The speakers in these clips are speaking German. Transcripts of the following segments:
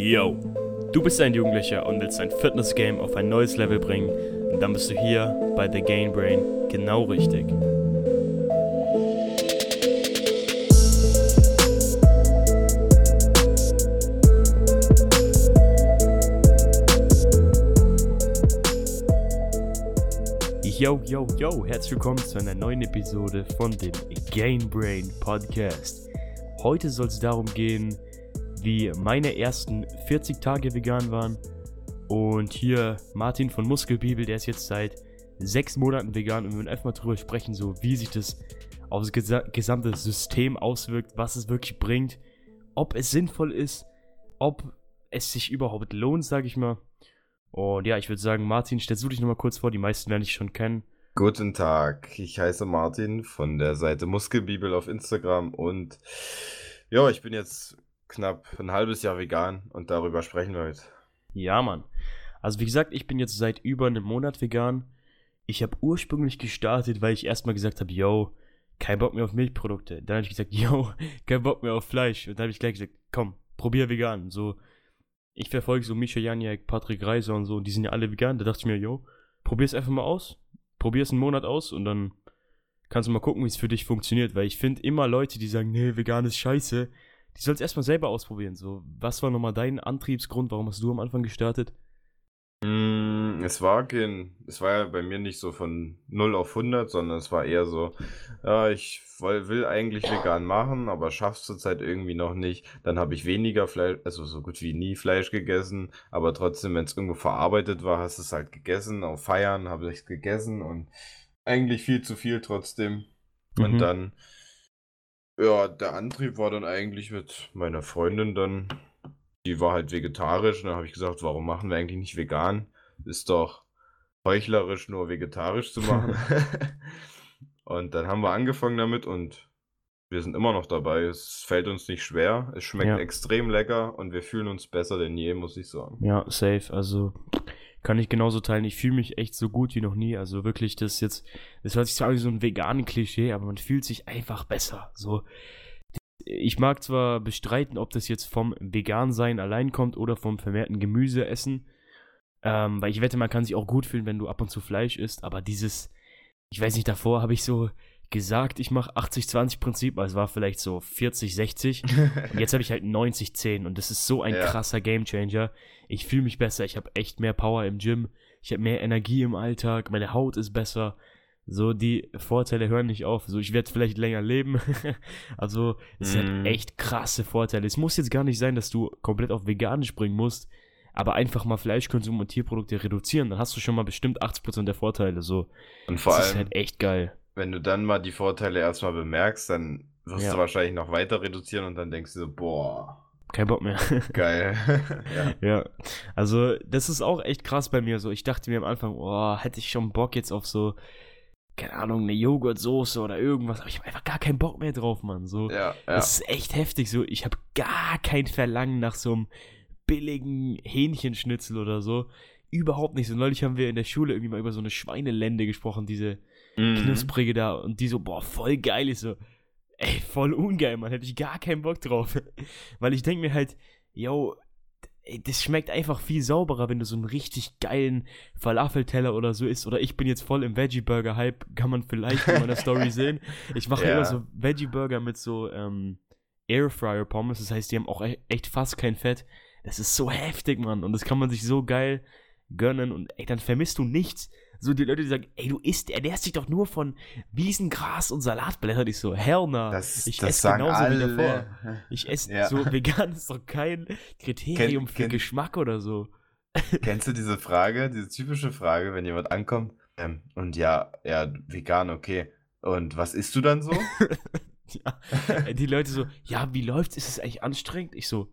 Yo, du bist ein Jugendlicher und willst dein Fitness-Game auf ein neues Level bringen, dann bist du hier bei The Gain Brain genau richtig. Yo, yo, yo, herzlich willkommen zu einer neuen Episode von dem Gain Brain Podcast. Heute soll es darum gehen, wie meine ersten 40 Tage vegan waren. Und hier Martin von Muskelbibel, der ist jetzt seit sechs Monaten vegan und wir werden einfach mal drüber sprechen, so wie sich das aufs gesamte System auswirkt, was es wirklich bringt, ob es sinnvoll ist, ob es sich überhaupt lohnt, sage ich mal. Und ja, ich würde sagen, Martin, stellst du dich nochmal kurz vor, die meisten werden dich schon kennen. Guten Tag, ich heiße Martin von der Seite Muskelbibel auf Instagram und ja, ich bin jetzt knapp ein halbes Jahr vegan und darüber sprechen wir heute. Ja, Mann. Also wie gesagt, ich bin jetzt seit über einem Monat vegan. Ich habe ursprünglich gestartet, weil ich erstmal gesagt habe, yo, kein Bock mehr auf Milchprodukte. Dann habe ich gesagt, yo, kein Bock mehr auf Fleisch. Und dann habe ich gleich gesagt, komm, probier vegan. So, ich verfolge so Misha Janiak, Patrick Reiser und so, und die sind ja alle vegan. Da dachte ich mir, yo, probier's einfach mal aus. Probier's einen Monat aus und dann kannst du mal gucken, wie es für dich funktioniert. Weil ich finde immer Leute, die sagen, nee, vegan ist scheiße, die soll es erstmal selber ausprobieren. So, was war nochmal dein Antriebsgrund? Warum hast du am Anfang gestartet? Mm, es war kein, es war ja bei mir nicht so von 0 auf 100, sondern es war eher so, ja, ich will eigentlich vegan machen, aber schaff's zurzeit irgendwie noch nicht. Dann habe ich weniger Fleisch, also so gut wie nie Fleisch gegessen, aber trotzdem, wenn es irgendwo verarbeitet war, hast du es halt gegessen. Auf Feiern habe ich es gegessen und eigentlich viel zu viel trotzdem. Mhm. Und dann ja, der Antrieb war dann eigentlich mit meiner Freundin dann, die war halt vegetarisch. Und dann habe ich gesagt, warum machen wir eigentlich nicht vegan? Ist doch heuchlerisch, nur vegetarisch zu machen. und dann haben wir angefangen damit und wir sind immer noch dabei. Es fällt uns nicht schwer. Es schmeckt ja. extrem lecker und wir fühlen uns besser denn je, muss ich sagen. Ja, safe. Also kann ich genauso teilen. Ich fühle mich echt so gut wie noch nie. Also wirklich, das ist jetzt, das hört sich zwar wie so ein veganen Klischee, aber man fühlt sich einfach besser. So, ich mag zwar bestreiten, ob das jetzt vom Vegan-Sein allein kommt oder vom vermehrten Gemüseessen. Ähm, weil ich wette, man kann sich auch gut fühlen, wenn du ab und zu Fleisch isst, aber dieses, ich weiß nicht, davor habe ich so gesagt, ich mache 80-20-Prinzip, also es war vielleicht so 40-60 und jetzt habe ich halt 90-10 und das ist so ein ja. krasser Gamechanger. Ich fühle mich besser, ich habe echt mehr Power im Gym, ich habe mehr Energie im Alltag, meine Haut ist besser. So, die Vorteile hören nicht auf. So, ich werde vielleicht länger leben. also, es mm. hat mhm. echt krasse Vorteile. Es muss jetzt gar nicht sein, dass du komplett auf veganisch bringen musst, aber einfach mal Fleischkonsum und Tierprodukte reduzieren, dann hast du schon mal bestimmt 80% der Vorteile. So, und vor das allem, ist halt echt geil wenn du dann mal die Vorteile erstmal bemerkst, dann wirst ja. du wahrscheinlich noch weiter reduzieren und dann denkst du so, boah. Kein Bock mehr. Geil. ja. ja. Also, das ist auch echt krass bei mir so. Ich dachte mir am Anfang, boah, hätte ich schon Bock jetzt auf so, keine Ahnung, eine Joghurtsoße oder irgendwas. Aber ich habe einfach gar keinen Bock mehr drauf, Mann. So, ja, ja. Das ist echt heftig so. Ich habe gar kein Verlangen nach so einem billigen Hähnchenschnitzel oder so. Überhaupt nicht so. Neulich haben wir in der Schule irgendwie mal über so eine Schweinelende gesprochen, diese. Knusprige da. Und die so, boah, voll geil. Ich so, ey, voll ungeil, man. Hätte ich gar keinen Bock drauf. Weil ich denke mir halt, yo, das schmeckt einfach viel sauberer, wenn du so einen richtig geilen Falafelteller oder so isst. Oder ich bin jetzt voll im Veggie-Burger-Hype, kann man vielleicht in meiner Story sehen. Ich mache ja. immer so Veggie-Burger mit so ähm, Airfryer-Pommes. Das heißt, die haben auch e-, echt fast kein Fett. Das ist so heftig, Mann. Und das kann man sich so geil gönnen. Und ey, dann vermisst du nichts. So die Leute, die sagen, ey, du isst, ernährst dich doch nur von Wiesengras und Salatblättern. Ich so, hell no. Das, ich esse genauso alle. wie davor. Ich esse ja. so, vegan ist doch kein Kriterium Ken, für kenn, Geschmack oder so. Kennst du diese Frage, diese typische Frage, wenn jemand ankommt? Ähm, und ja, ja, vegan, okay. Und was isst du dann so? ja, die Leute so, ja, wie läuft's? Ist es eigentlich anstrengend? Ich so,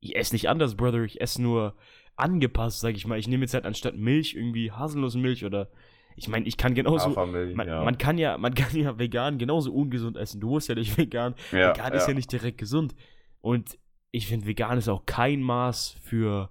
ich esse nicht anders, Brother. Ich esse nur angepasst, sag ich mal. Ich nehme jetzt halt anstatt Milch irgendwie Haselnussmilch oder ich meine, ich kann genauso. Man, ja. man, kann ja, man kann ja vegan genauso ungesund essen. Du musst ja nicht vegan. Ja, vegan ja. ist ja nicht direkt gesund. Und ich finde, vegan ist auch kein Maß für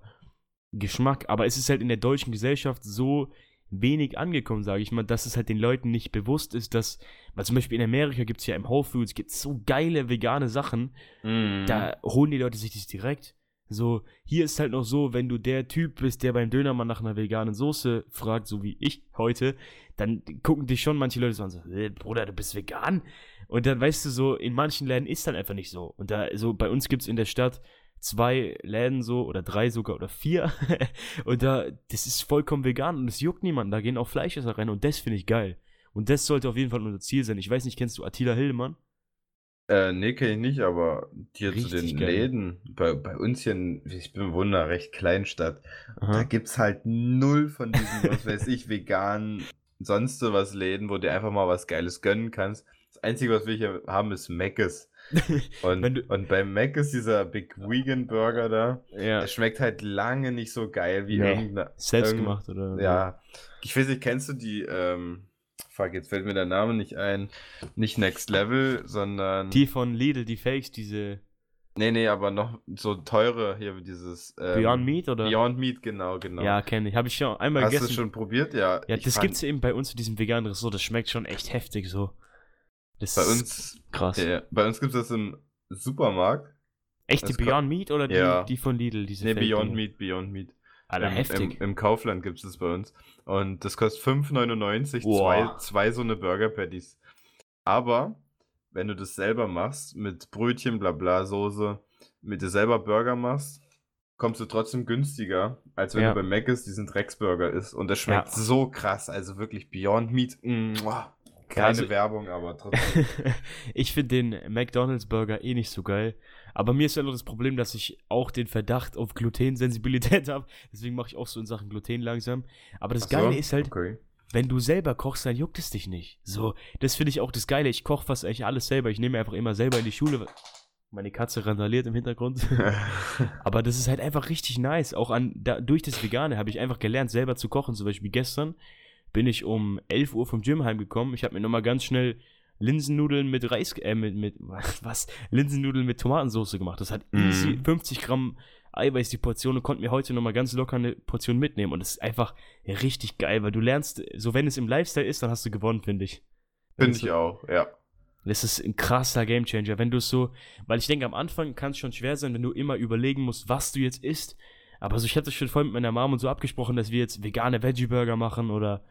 Geschmack. Aber es ist halt in der deutschen Gesellschaft so wenig angekommen, sage ich mal, dass es halt den Leuten nicht bewusst ist, dass, weil zum Beispiel in Amerika gibt es ja im Whole Foods gibt so geile vegane Sachen, mm. da holen die Leute sich das direkt So, hier ist halt noch so, wenn du der Typ bist, der beim Dönermann nach einer veganen Soße fragt, so wie ich heute, dann gucken dich schon manche Leute so an, so, äh, Bruder, du bist vegan? Und dann weißt du so, in manchen Läden ist dann einfach nicht so. Und da, so bei uns gibt es in der Stadt zwei Läden so oder drei sogar oder vier. und da, das ist vollkommen vegan und es juckt niemanden. Da gehen auch Fleischesser rein und das finde ich geil. Und das sollte auf jeden Fall unser Ziel sein. Ich weiß nicht, kennst du Attila Hillemann? Äh, nee, kenne ich nicht, aber hier zu Richtig den geil. Läden, bei, bei uns hier, in, ich bin in einer recht Kleinstadt, da Aha. gibt's halt null von diesen, was weiß ich, veganen, sonst so was Läden, wo du einfach mal was Geiles gönnen kannst. Das Einzige, was wir hier haben, ist Mc's. Und, und bei Mac ist dieser Big Vegan Burger da, ja, der schmeckt halt lange nicht so geil wie Nee, irgendeine. selbst irgend- gemacht oder? Ja. Ich weiß nicht, kennst du die, ähm, fuck, jetzt fällt mir der Name nicht ein. Nicht Next Level, sondern. Die von Lidl, die Fakes, diese Nee, nee, aber noch so teure hier, dieses. Ähm, Beyond Meat oder? Beyond Meat, genau, genau. Ja, kenne ich. Habe ich schon einmal Hast du gegessen. es schon probiert? Ja. ja, das fand- gibt's eben bei uns in diesem veganen Ressort. Das schmeckt schon echt heftig so. Das Bei ist uns, krass. ja, bei uns gibt es das im Supermarkt. Echt die das Beyond Meat oder die, Ja. die von Lidl? Diese Nee, Fake Beyond Dinger? Meat, Beyond Meat. Alter, Im, heftig. Im, Im Kaufland gibt es das bei uns. Und das kostet 5,99, Boah. zwei, zwei so eine Burger Patties. Aber wenn du das selber machst, mit Brötchen, bla bla, Soße, mit dir selber Burger machst, kommst du trotzdem günstiger, als wenn Ja. du bei Mc's diesen Drecksburger isst. Und das schmeckt Ja. so krass. Also wirklich Beyond Meat. Mua. Keine also- Werbung, aber trotzdem. ich finde den McDonald's Burger eh nicht so geil. Aber mir ist ja noch das Problem, dass ich auch den Verdacht auf Glutensensibilität habe. Deswegen mache ich auch so in Sachen Gluten langsam. Aber das so, Geile ist halt, Okay. wenn du selber kochst, dann juckt es dich nicht. So, das finde ich auch das Geile. Ich koche fast eigentlich alles selber. Ich nehme einfach immer selber in die Schule. Meine Katze randaliert im Hintergrund. Aber das ist halt einfach richtig nice. Auch an, da, durch das Vegane habe ich einfach gelernt, selber zu kochen. Zum Beispiel gestern bin ich um 11 Uhr vom Gym heimgekommen. Ich habe mir nochmal ganz schnell Linsennudeln mit Reis, äh, mit, mit, was? Linsennudeln mit Tomatensauce gemacht. Das hat easy 50 Gramm Eiweiß die Portion und konnte mir heute nochmal ganz locker eine Portion mitnehmen. Und das ist einfach richtig geil, weil du lernst, so wenn es im Lifestyle ist, dann hast du gewonnen, finde ich. Finde es ich auch, ja. das ist ein krasser Gamechanger, wenn du es so, weil ich denke, am Anfang kann es schon schwer sein, wenn du immer überlegen musst, was du jetzt isst. Aber so, ich hatte schon voll mit meiner Mom und so abgesprochen, dass wir jetzt vegane Veggie-Burger machen oder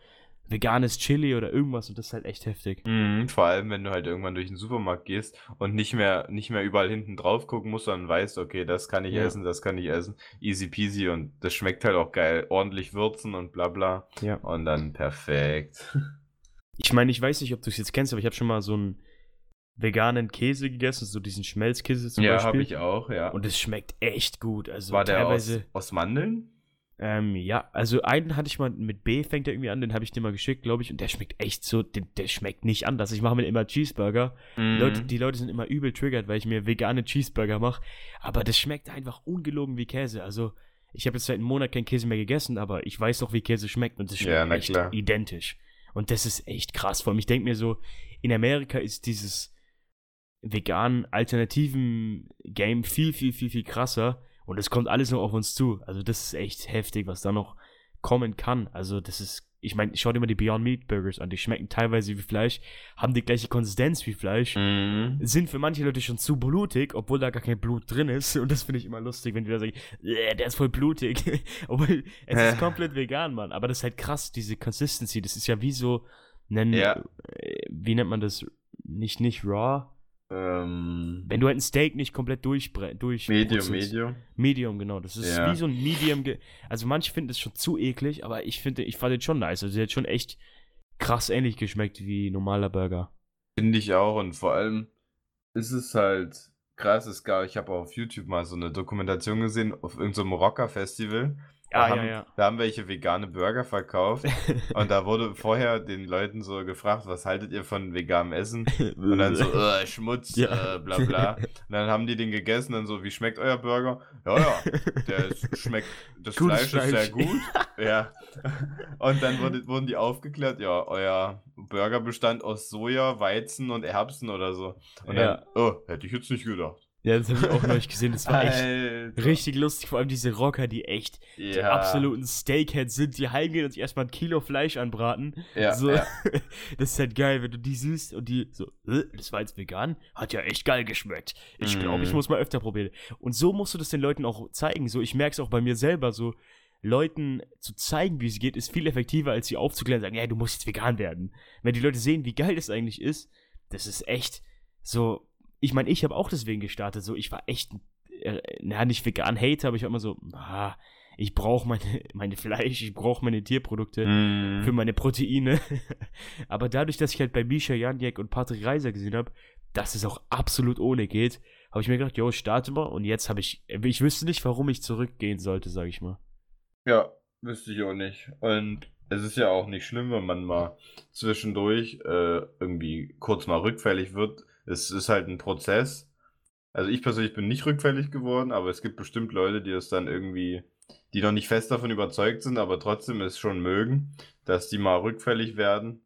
veganes Chili oder irgendwas und das ist halt echt heftig. Mhm, vor allem, wenn du halt irgendwann durch den Supermarkt gehst und nicht mehr, nicht mehr überall hinten drauf gucken musst, sondern weißt, okay, das kann ich Ja. essen, das kann ich essen. Easy peasy und das schmeckt halt auch geil. Ordentlich würzen und bla bla. Ja. Und dann perfekt. Ich meine, ich weiß nicht, ob du es jetzt kennst, aber ich habe schon mal so einen veganen Käse gegessen, so diesen Schmelzkäse zum ja, Beispiel. habe ich auch, ja. Und es schmeckt echt gut. Also War der aus, aus Mandeln? Ähm, ja, also einen hatte ich mal mit B, fängt er irgendwie an, den habe ich dir mal geschickt, glaube ich, und der schmeckt echt so, der, der schmeckt nicht anders. Ich mache mir immer Cheeseburger. Mhm. Leute, die Leute sind immer übel triggert, weil ich mir vegane Cheeseburger mache, aber das schmeckt einfach ungelogen wie Käse. Also, ich habe jetzt seit einem Monat keinen Käse mehr gegessen, aber ich weiß doch, wie Käse schmeckt und das schmeckt Ja, echt klar. identisch. Und das ist echt krass. Vor allem, ich denke mir so, in Amerika ist dieses veganen alternativen Game viel, viel, viel, viel krasser. Und es kommt alles noch auf uns zu. Also das ist echt heftig, was da noch kommen kann. Also das ist, ich meine, schau dir mal die Beyond Meat Burgers an. Die schmecken teilweise wie Fleisch, haben die gleiche Konsistenz wie Fleisch, Mhm. sind für manche Leute schon zu blutig, obwohl da gar kein Blut drin ist. Und das finde ich immer lustig, wenn die da sagen, "Äh, der ist voll blutig. obwohl es ist komplett vegan, Mann. Aber das ist halt krass, diese Consistency. Das ist ja wie so, nennen, Ja. äh, wie nennt man das? Nicht, nicht raw. Ähm, Wenn du halt ein Steak nicht komplett durchbre durch Medium, brutzelst. Medium. Medium, genau. Das ist Ja. wie so ein Medium. Also manche finden es schon zu eklig, aber ich finde, ich fand den schon nice. Also der hat schon echt krass ähnlich geschmeckt wie normaler Burger. Finde ich auch und vor allem ist es halt krass, es gab, ich habe auf YouTube mal so eine Dokumentation gesehen auf irgendeinem Rocker-Festival. Da, Ah, ja, haben, ja. da haben welche vegane Burger verkauft und da wurde vorher den Leuten so gefragt, was haltet ihr von veganem Essen? Und dann so, äh, Schmutz, Ja. äh, bla bla. Und dann haben die den gegessen, dann so, wie schmeckt euer Burger? Ja, ja, der ist, schmeckt, das Gutes Fleisch ist sehr gut. Ja. Und dann wurde, wurden die aufgeklärt, ja, euer Burger bestand aus Soja, Weizen und Erbsen oder so. Und Ja. dann, oh, hätte ich jetzt nicht gedacht. Ja, das habe ich auch neulich gesehen. Das war echt Alter. richtig lustig. Vor allem diese Rocker, die echt die Ja. absoluten Steakheads sind, die heimgehen und sich erstmal ein Kilo Fleisch anbraten. Ja, so, ja. Das ist halt geil, wenn du die siehst und die so, "Äh, das war jetzt vegan, hat ja echt geil geschmeckt. Ich glaube, ich Mhm. muss mal öfter probieren. Und so musst du das den Leuten auch zeigen. So, ich merke es auch bei mir selber so. Leuten zu zeigen, wie es geht, ist viel effektiver, als sie aufzuklären und sagen, ja, du musst jetzt vegan werden. Wenn die Leute sehen, wie geil das eigentlich ist, das ist echt so. Ich meine, ich habe auch deswegen gestartet. So, ich war echt, äh, na, nicht vegan Hater, aber ich war immer so, ah, ich brauche meine, meine Fleisch, ich brauche meine Tierprodukte Mhm. für meine Proteine. Aber dadurch, dass ich halt bei Misha Janjek und Patrick Reiser gesehen habe, dass es auch absolut ohne geht, habe ich mir gedacht, jo, starte mal. Und jetzt habe ich, ich wüsste nicht, warum ich zurückgehen sollte, sage ich mal. Ja, wüsste ich auch nicht. Und es ist ja auch nicht schlimm, wenn man mal zwischendurch äh, irgendwie kurz mal rückfällig wird. Es ist halt ein Prozess. Also ich persönlich bin nicht rückfällig geworden, aber es gibt bestimmt Leute, die es dann irgendwie, die noch nicht fest davon überzeugt sind, aber trotzdem es schon mögen, dass die mal rückfällig werden.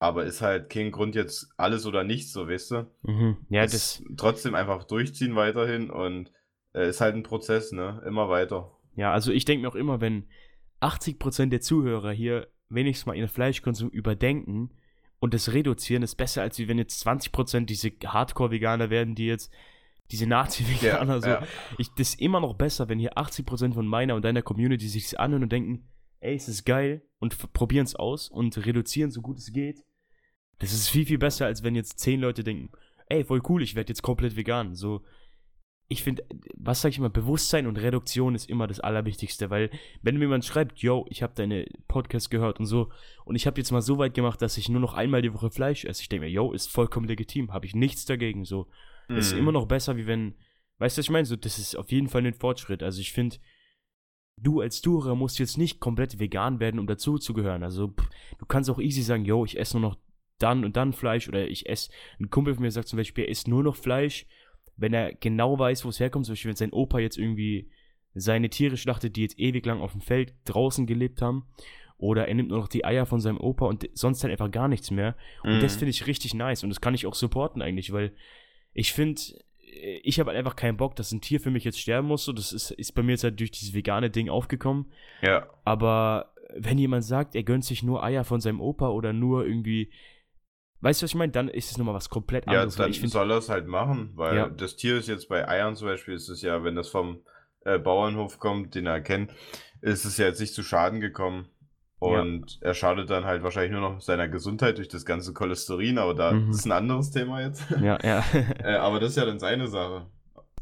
Aber ist halt kein Grund jetzt alles oder nichts, so weißt du. Mhm. Ja, Es das, trotzdem einfach durchziehen weiterhin und äh, ist halt ein Prozess, ne? Immer weiter. ja, also ich denke mir auch immer, wenn 80% der Zuhörer hier wenigstens mal ihren Fleischkonsum überdenken und das reduzieren, ist besser, als wenn jetzt 20% diese Hardcore-Veganer werden, die jetzt diese Nazi-Veganer so. ja. Ich, das ist immer noch besser, wenn hier 80% von meiner und deiner Community sich das anhören und denken, ey, es ist geil und probieren es aus und reduzieren, so gut es geht. Das ist viel, viel besser, als wenn jetzt 10 Leute denken, ey, voll cool, ich werde jetzt komplett vegan. So, ich finde, was sag ich immer, Bewusstsein und Reduktion ist immer das Allerwichtigste, weil wenn mir jemand schreibt, yo, ich habe deine Podcast gehört und so und ich habe jetzt mal so weit gemacht, dass ich nur noch einmal die Woche Fleisch esse, ich denke mir, yo, ist vollkommen legitim, habe ich nichts dagegen, so. Das ist Mhm. immer noch besser, wie wenn, weißt du, was ich meine? So, das ist auf jeden Fall ein Fortschritt. Also ich finde, du als Zuhörer musst jetzt nicht komplett vegan werden, um dazu zu gehören. Also pff, du kannst auch easy sagen, yo, ich esse nur noch dann und dann Fleisch oder ich esse, ein Kumpel von mir sagt zum Beispiel, er isst nur noch Fleisch, wenn er genau weiß, wo es herkommt. Zum Beispiel, wenn sein Opa jetzt irgendwie seine Tiere schlachtet, die jetzt ewig lang auf dem Feld draußen gelebt haben. Oder er nimmt nur noch die Eier von seinem Opa und sonst halt einfach gar nichts mehr. Und das Mhm. finde ich richtig nice und das kann ich auch supporten eigentlich, weil ich finde, ich habe halt einfach keinen Bock, dass ein Tier für mich jetzt sterben muss. So, das ist, ist bei mir jetzt halt durch dieses vegane Ding aufgekommen. Ja. Aber wenn jemand sagt, er gönnt sich nur Eier von seinem Opa oder nur irgendwie, weißt du, was ich meine? Dann ist es nochmal was komplett Ja, anderes. weil dann ich soll er es halt machen, weil Ja. das Tier ist jetzt bei Eiern zum Beispiel, ist es ja, wenn das vom äh, Bauernhof kommt, den er kennt, ist es ja jetzt nicht zu Schaden gekommen. Ja. Und er schadet dann halt wahrscheinlich nur noch seiner Gesundheit durch das ganze Cholesterin, aber da Mhm. das ist ein anderes Thema jetzt. ja, ja. äh, aber das ist ja dann seine Sache,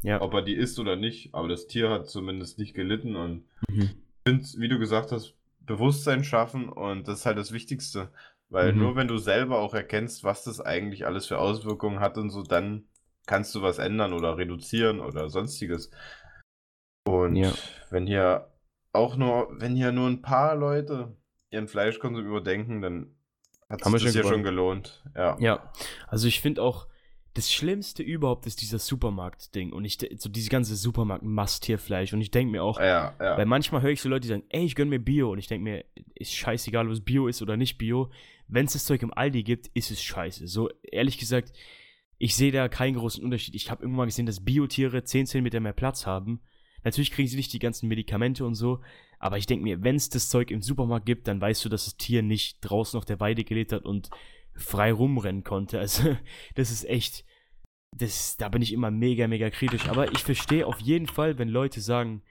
ja. ob er die isst oder nicht. Aber das Tier hat zumindest nicht gelitten und Mhm. ich finde, wie du gesagt hast, Bewusstsein schaffen und das ist halt das Wichtigste. Weil Mhm. nur wenn du selber auch erkennst, was das eigentlich alles für Auswirkungen hat und so, dann kannst du was ändern oder reduzieren oder sonstiges. Und Ja. wenn hier auch nur, wenn hier nur ein paar Leute ihren Fleischkonsum überdenken, dann hat wir sich ja schon gelohnt. Ja. Ja, also ich finde auch, das Schlimmste überhaupt ist dieser Supermarkt-Ding und ich, so diese ganze Supermarkt-Masttierfleisch und ich denke mir auch, Ja, ja. Weil manchmal höre ich so Leute, die sagen, ey, ich gönn mir Bio. Und ich denke mir, ist scheißegal, ob es Bio ist oder nicht Bio. Wenn es das Zeug im Aldi gibt, ist es scheiße. So, ehrlich gesagt, ich sehe da keinen großen Unterschied. Ich habe irgendwann mal gesehen, dass Biotiere 10 cm mehr Platz haben. Natürlich kriegen sie nicht die ganzen Medikamente und so. Aber ich denke mir, wenn es das Zeug im Supermarkt gibt, dann weißt du, dass das Tier nicht draußen auf der Weide gelebt hat und frei rumrennen konnte. Also, das ist echt. Das, da bin ich immer mega, mega kritisch. Aber ich verstehe auf jeden Fall, wenn Leute sagen,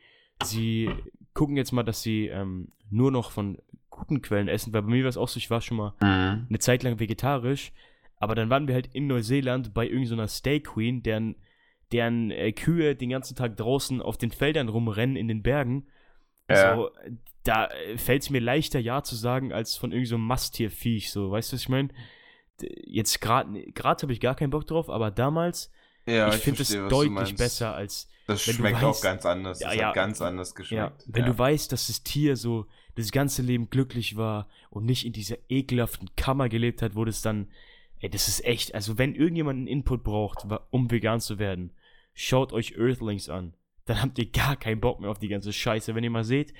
sie gucken jetzt mal, dass sie ähm, nur noch von guten Quellen essen, weil bei mir war es auch so, ich war schon mal Mhm. eine Zeit lang vegetarisch, aber dann waren wir halt in Neuseeland bei irgendeiner Steak Queen, deren, deren äh, Kühe den ganzen Tag draußen auf den Feldern rumrennen in den Bergen. Ja. So, da fällt es mir leichter, Ja zu sagen, als von irgendeinem so Masttierviech, so, weißt du, was ich meine? Jetzt gerade gerade habe ich gar keinen Bock drauf, aber damals, Ja, ich finde es deutlich besser als Das schmeckt auch weißt- ganz anders. Ja, das ja. hat ganz anders Ja, geschmeckt. wenn du weißt, dass das Tier so das ganze Leben glücklich war und nicht in dieser ekelhaften Kammer gelebt hat, wo das dann, ey, das ist echt, also wenn irgendjemand einen Input braucht, um vegan zu werden, schaut euch Earthlings an. Dann habt ihr gar keinen Bock mehr auf die ganze Scheiße. Wenn ihr mal seht,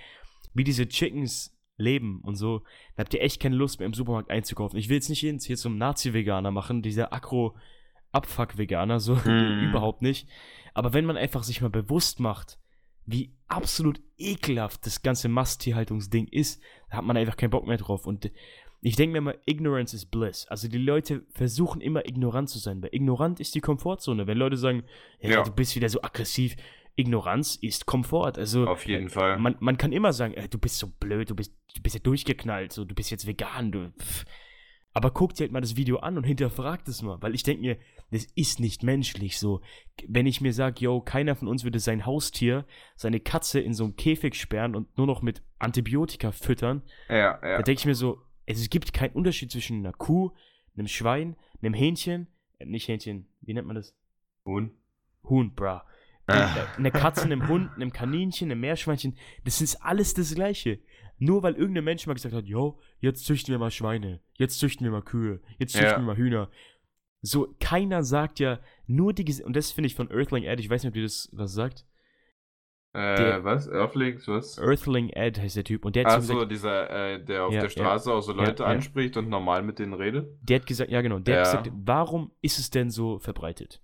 wie diese Chickens leben und so, dann habt ihr echt keine Lust mehr im Supermarkt einzukaufen. Ich will jetzt nicht jetzt hier zum Nazi-Veganer machen, dieser Agro, Abfuck-Veganer, so Hm. überhaupt nicht. Aber wenn man einfach sich mal bewusst macht, wie absolut ekelhaft das ganze Masttierhaltungsding ist, da hat man einfach keinen Bock mehr drauf. Und ich denke mir immer, Ignorance is bliss. Also die Leute versuchen immer ignorant zu sein, weil ignorant ist die Komfortzone. Wenn Leute sagen, ja, Ja. du bist wieder so aggressiv, Ignoranz ist Komfort. Also Auf jeden Fall. man, man kann immer sagen, äh, du bist so blöd, du bist, du bist ja durchgeknallt, so, du bist jetzt vegan, du. Pff. Aber guck dir halt mal das Video an und hinterfragt es mal, weil ich denke mir, das ist nicht menschlich so. Wenn ich mir sage, yo, keiner von uns würde sein Haustier, seine Katze in so einem Käfig sperren und nur noch mit Antibiotika füttern, ja, ja. da denke ich mir so, es gibt keinen Unterschied zwischen einer Kuh, einem Schwein, einem Hähnchen, äh, nicht Hähnchen, wie nennt man das? Huhn. Huhn, bra. Äh, Eine Katze, einem Hund, einem Kaninchen, einem Meerschweinchen, das ist alles das Gleiche. Nur weil irgendein Mensch mal gesagt hat, yo, jetzt züchten wir mal Schweine, jetzt züchten wir mal Kühe, jetzt züchten Ja. wir mal Hühner. So, keiner sagt ja, nur die, Ges- und das finde ich von Earthling Ed, ich weiß nicht, ob dir das was sagt. Äh, Der- was? Earthlings, was? Earthling Ed heißt der Typ, und der hat, so Achso, gesagt, dieser, äh, der auf Ja, der ja. Straße auch so Leute Ja, ja. anspricht und normal mit denen redet. der hat gesagt, ja genau, der hat Ja. gesagt, warum ist es denn so verbreitet?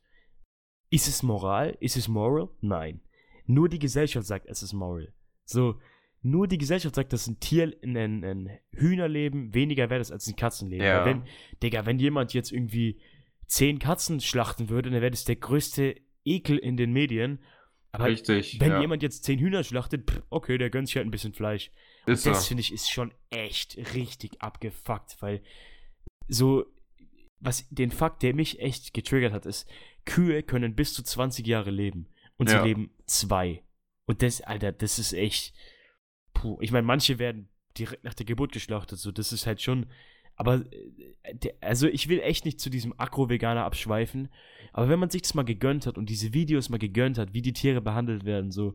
Ist es moral? Ist es moral? Nein. Nur die Gesellschaft sagt, es ist moral. So, nur die Gesellschaft sagt, dass ein Tier, ein, ein Hühnerleben weniger wert ist als ein Katzenleben. Ja. Wenn, Digga, wenn jemand jetzt irgendwie zehn Katzen schlachten würde, dann wäre das der größte Ekel in den Medien. Aber Richtig. wenn ja. jemand jetzt zehn Hühner schlachtet, pff, okay, der gönnt sich halt ein bisschen Fleisch. ist Das so. finde ich ist schon echt richtig abgefuckt, weil so, was den Fakt, der mich echt getriggert hat, ist, Kühe können bis zu 20 Jahre leben und Ja. sie leben zwei. Und das, Alter, das ist echt, puh. Ich meine, manche werden direkt nach der Geburt geschlachtet, so, das ist halt schon, aber, äh, also ich will echt nicht zu diesem Agro-Veganer abschweifen, aber wenn man sich das mal gegönnt hat und diese Videos mal gegönnt hat, wie die Tiere behandelt werden, so,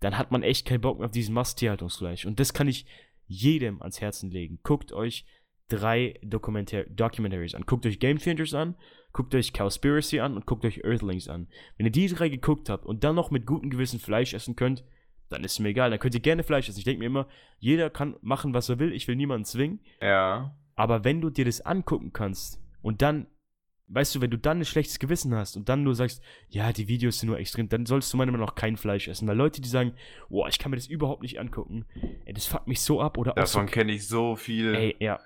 dann hat man echt keinen Bock mehr auf diesen Masttierhaltungsfleisch. Und das kann ich jedem ans Herzen legen. Guckt euch drei Dokumentar Documentaries an. Guckt euch Game Changers an, guckt euch Cowspiracy an und guckt euch Earthlings an. Wenn ihr die drei geguckt habt und dann noch mit gutem Gewissen Fleisch essen könnt, dann ist mir egal. Dann könnt ihr gerne Fleisch essen. Ich denke mir immer, jeder kann machen, was er will. Ich will niemanden zwingen. Ja. Aber wenn du dir das angucken kannst und dann, weißt du, wenn du dann ein schlechtes Gewissen hast und dann nur sagst, ja, die Videos sind nur extrem, dann solltest du meiner Meinung nach kein Fleisch essen. Weil Leute, die sagen, boah, ich kann mir das überhaupt nicht angucken, ey, das fuckt mich so ab oder auch so, Davon kenne ich so viel. ey, ja.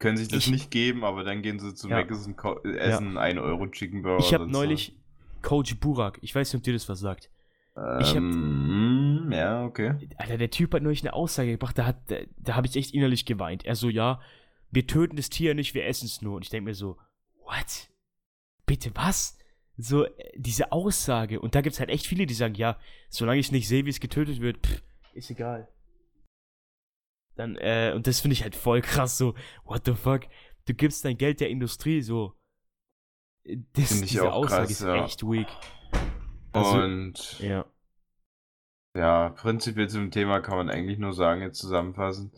Können sich das Ich- nicht geben, aber dann gehen sie zum Ja. Und essen 1 Euro Chicken Burger. Ich habe neulich Coach Burak, ich weiß nicht, ob dir das was sagt. so. ich hab- Ähm, ja, okay. Alter, der Typ hat neulich eine Aussage gebracht, da, hat, da, da habe ich echt innerlich geweint. Er so, ja, wir töten das Tier nicht, wir essen es nur. Und ich denke mir so, what? Bitte was? So, äh, diese Aussage. Und da gibt es halt echt viele, die sagen, ja, solange ich nicht sehe, wie es getötet wird, pff, ist egal. Dann, äh, und das finde ich halt voll krass, so, what the fuck? Du gibst dein Geld der Industrie, so. Das, Find ich diese auch Aussage krass, ist ja. echt weak. Also, und ja. ja, prinzipiell zum Thema kann man eigentlich nur sagen, jetzt zusammenfassend.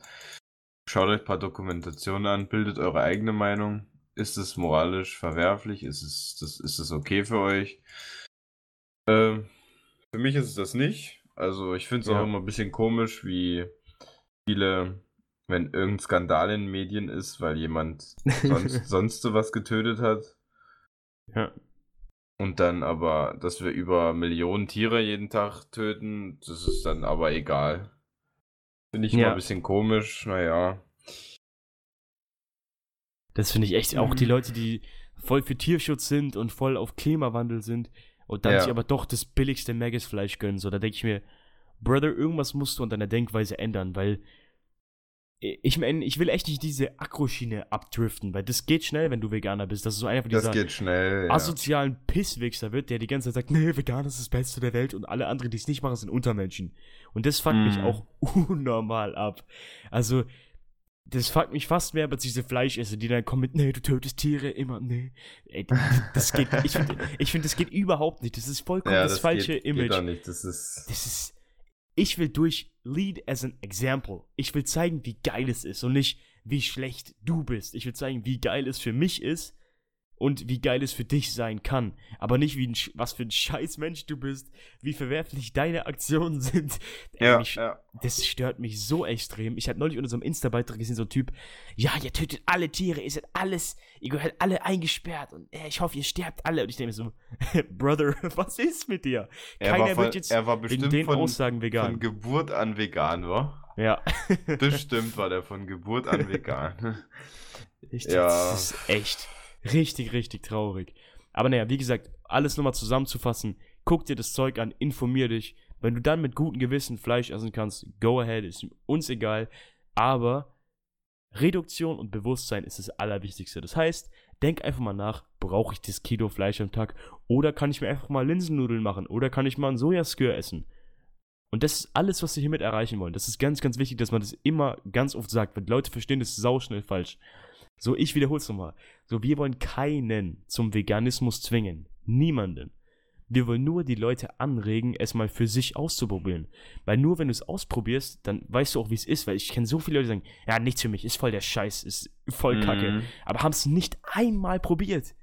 Schaut euch ein paar Dokumentationen an, bildet eure eigene Meinung. Ist es moralisch verwerflich? Ist es, das, ist es okay für euch? Ähm, für mich ist es das nicht. Also ich finde es Ja. auch immer ein bisschen komisch, wie viele, wenn irgendein Skandal in den Medien ist, weil jemand sonst, sonst so was getötet hat. ja. Und dann aber, dass wir über Millionen Tiere jeden Tag töten, das ist dann aber egal. Finde ich Ja. immer ein bisschen komisch, naja. Das finde ich echt, auch Mhm. die Leute, die voll für Tierschutz sind und voll auf Klimawandel sind und dann Ja. sich aber doch das billigste Maggis-Fleisch gönnen. So, da denke ich mir, Brother, irgendwas musst du an deiner Denkweise ändern, weil ich meine, ich will echt nicht diese Akroschiene abdriften, weil das geht schnell, wenn du Veganer bist. Das ist so einer von Das dieser geht schnell. Ja. asozialen Pisswichser wird, der die ganze Zeit sagt, nee, vegan ist das Beste der Welt und alle anderen, die es nicht machen, sind Untermenschen. Und das fuckt mich Mhm. auch unnormal ab. Also, das fuckt mich fast mehr als diese Fleischesser, die dann kommen mit, nee, du tötest Tiere immer, nee. Ey, das geht, ich finde, ich find, das geht überhaupt nicht. Das ist vollkommen ja, das, falsche geht, Image. Geht auch nicht. Das ist. Das ist. Ich will durch Lead as an Example. Ich will zeigen, wie geil es ist und nicht, wie schlecht du bist. Ich will zeigen, wie geil es für mich ist und wie geil es für dich sein kann. Aber nicht, wie ein, was für ein scheiß Mensch du bist, wie verwerflich deine Aktionen sind. Ja, mich, ja. Das stört mich so extrem. Ich habe neulich unter so einem Insta-Beitrag gesehen, so ein Typ, ja, ihr tötet alle Tiere, ihr seid alles, ihr gehört alle eingesperrt und äh, ich hoffe, ihr sterbt alle. Und ich denke mir so, Brother, was ist mit dir? Er Keiner war, von, wird jetzt er war wegen bestimmt den von, Aussagen vegan. von Geburt an vegan, wa? ja. Bestimmt war der von Geburt an vegan. Ich, Ja. Das ist echt richtig, richtig traurig. Aber naja, wie gesagt, alles nochmal zusammenzufassen, guck dir das Zeug an, informier dich. Wenn du dann mit gutem Gewissen Fleisch essen kannst, go ahead, ist uns egal. Aber Reduktion und Bewusstsein ist das Allerwichtigste. Das heißt, denk einfach mal nach, brauche ich das Kilo Fleisch am Tag? Oder kann ich mir einfach mal Linsennudeln machen? Oder kann ich mal einen Sojaskür essen? Und das ist alles, was wir hiermit erreichen wollen. Das ist ganz, ganz wichtig, dass man das immer ganz oft sagt, weil Leute verstehen das sauschnell falsch. So, ich wiederhole es nochmal. So, wir wollen keinen zum Veganismus zwingen. Niemanden. Wir wollen nur die Leute anregen, es mal für sich auszuprobieren. Weil nur wenn du es ausprobierst, dann weißt du auch, wie es ist. Weil ich kenne so viele Leute, die sagen, ja, nichts für mich, ist voll der Scheiß, ist voll kacke. Mhm. Aber haben es nicht einmal probiert.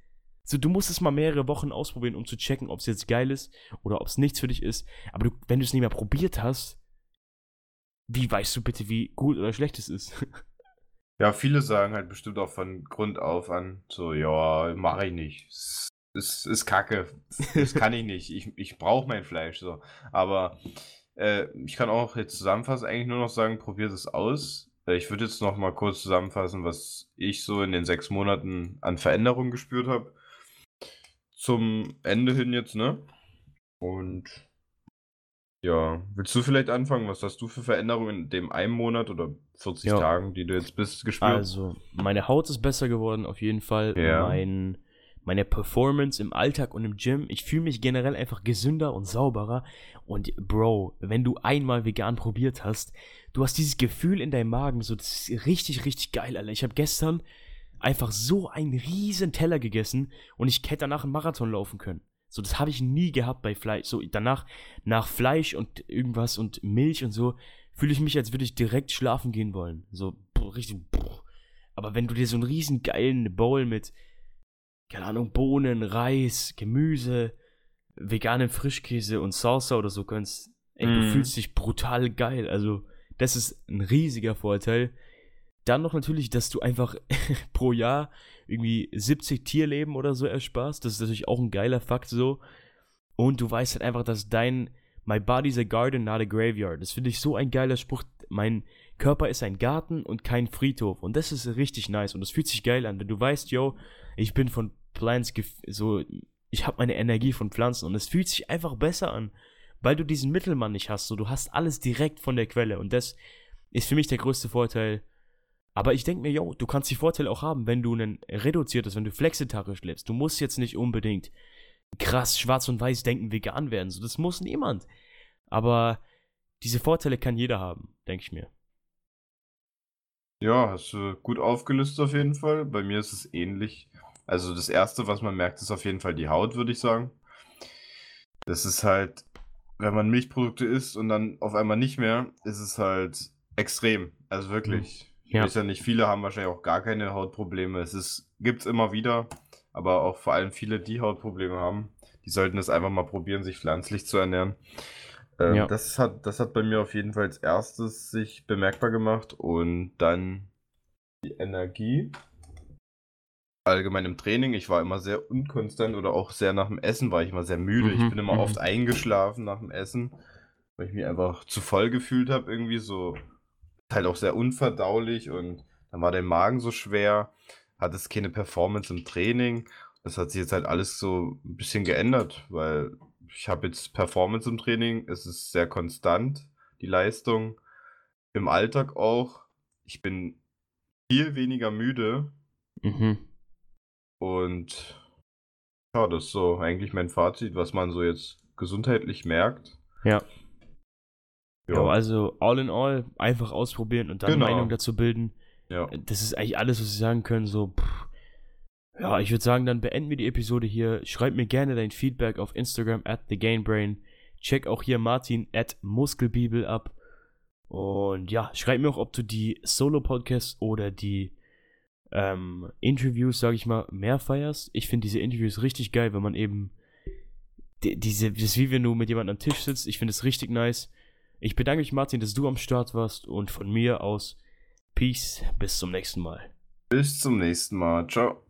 So, du musst es mal mehrere Wochen ausprobieren, um zu checken, ob es jetzt geil ist oder ob es nichts für dich ist. Aber du, wenn du es nicht mehr probiert hast, wie weißt du bitte, wie gut oder schlecht es ist? Ja, viele sagen halt bestimmt auch von Grund auf an, so, ja, mache ich nicht. Es ist, ist kacke. Das kann ich nicht. Ich, ich brauche mein Fleisch so. Aber äh, ich kann auch jetzt zusammenfassen, eigentlich nur noch sagen, probiert es aus. Äh, Ich würde jetzt noch mal kurz zusammenfassen, was ich so in den sechs Monaten an Veränderungen gespürt habe. Zum Ende hin jetzt, ne? Und ja, willst du vielleicht anfangen? Was hast du für Veränderungen in dem einen Monat oder 40 Ja. Tagen, die du jetzt bist, gespürt? Also, meine Haut ist besser geworden, auf jeden Fall. Ja. Mein, meine Performance im Alltag und im Gym. Ich fühle mich generell einfach gesünder und sauberer. Und Bro, wenn du einmal vegan probiert hast, du hast dieses Gefühl in deinem Magen, so, das ist richtig, richtig geil, Alter. Ich habe gestern einfach so einen riesen Teller gegessen und ich hätte danach einen Marathon laufen können. So, das habe ich nie gehabt bei Fleisch. So, danach, nach Fleisch und irgendwas und Milch und so, fühle ich mich, als würde ich direkt schlafen gehen wollen. So, boah, richtig, boah. Aber wenn du dir so einen riesen geilen Bowl mit, keine Ahnung, Bohnen, Reis, Gemüse, veganen Frischkäse und Salsa oder so gönnst, ey, du Mhm. fühlst dich brutal geil. Also, das ist ein riesiger Vorteil. Dann noch natürlich, dass du einfach pro Jahr irgendwie 70 Tierleben oder so ersparst. Das ist natürlich auch ein geiler Fakt so. Und du weißt halt einfach, dass dein My body's a garden, not a graveyard. Das finde ich so ein geiler Spruch. Mein Körper ist ein Garten und kein Friedhof. Und das ist richtig nice. Und das fühlt sich geil an, wenn du weißt, yo, ich bin von Plants so, ich habe meine Energie von Pflanzen. Und es fühlt sich einfach besser an, weil du diesen Mittelmann nicht hast. So, du hast alles direkt von der Quelle. Und das ist für mich der größte Vorteil. Aber ich denke mir, yo, du kannst die Vorteile auch haben, wenn du einen reduziertes, wenn du flexitarisch lebst. Du musst jetzt nicht unbedingt krass schwarz und weiß denken, vegan werden. So, das muss niemand. Aber diese Vorteile kann jeder haben, denke ich mir. Ja, hast du gut aufgelistet auf jeden Fall. Bei mir ist es ähnlich. Also das Erste, was man merkt, ist auf jeden Fall die Haut, würde ich sagen. Das ist halt, wenn man Milchprodukte isst und dann auf einmal nicht mehr, ist es halt extrem. Also wirklich. Ich Ja. weiß ja nicht, viele haben wahrscheinlich auch gar keine Hautprobleme. Es ist, gibt's immer wieder, aber auch vor allem viele, die Hautprobleme haben, die sollten es einfach mal probieren, sich pflanzlich zu ernähren. Ähm, Ja. das, hat, das hat bei mir auf jeden Fall als erstes sich bemerkbar gemacht und dann die Energie. Allgemein im Training, ich war immer sehr unkonstant oder auch sehr nach dem Essen war ich immer sehr müde. Mhm, Ich bin immer mhm. oft eingeschlafen nach dem Essen, weil ich mich einfach zu voll gefühlt habe, irgendwie so halt auch sehr unverdaulich und dann war der Magen so schwer, hat es keine Performance im Training. Das hat sich jetzt halt alles so ein bisschen geändert, weil ich habe jetzt Performance im Training, es ist sehr konstant, die Leistung. Im Alltag auch. Ich bin viel weniger müde Mhm. und ja, das ist so eigentlich mein Fazit, was man so jetzt gesundheitlich merkt. Ja. Ja, Ja, also all in all einfach ausprobieren und dann Genau. Meinung dazu bilden. ja. Das ist eigentlich alles, was wir sagen können. So, pff. ja, ich würde sagen, dann beenden wir die Episode hier. Schreib mir gerne dein Feedback auf Instagram at thegainbrain. Check auch hier Martin at Muskelbibel ab. Und ja, schreib mir auch, ob du die Solo-Podcasts oder die ähm, Interviews, sage ich mal, mehr feierst. Ich finde diese Interviews richtig geil, wenn man eben die, diese, das wie wenn du mit jemandem am Tisch sitzt. Ich finde es richtig nice. Ich bedanke mich, Martin, dass du am Start warst und von mir aus Peace. Bis zum nächsten Mal. Bis zum nächsten Mal. Ciao.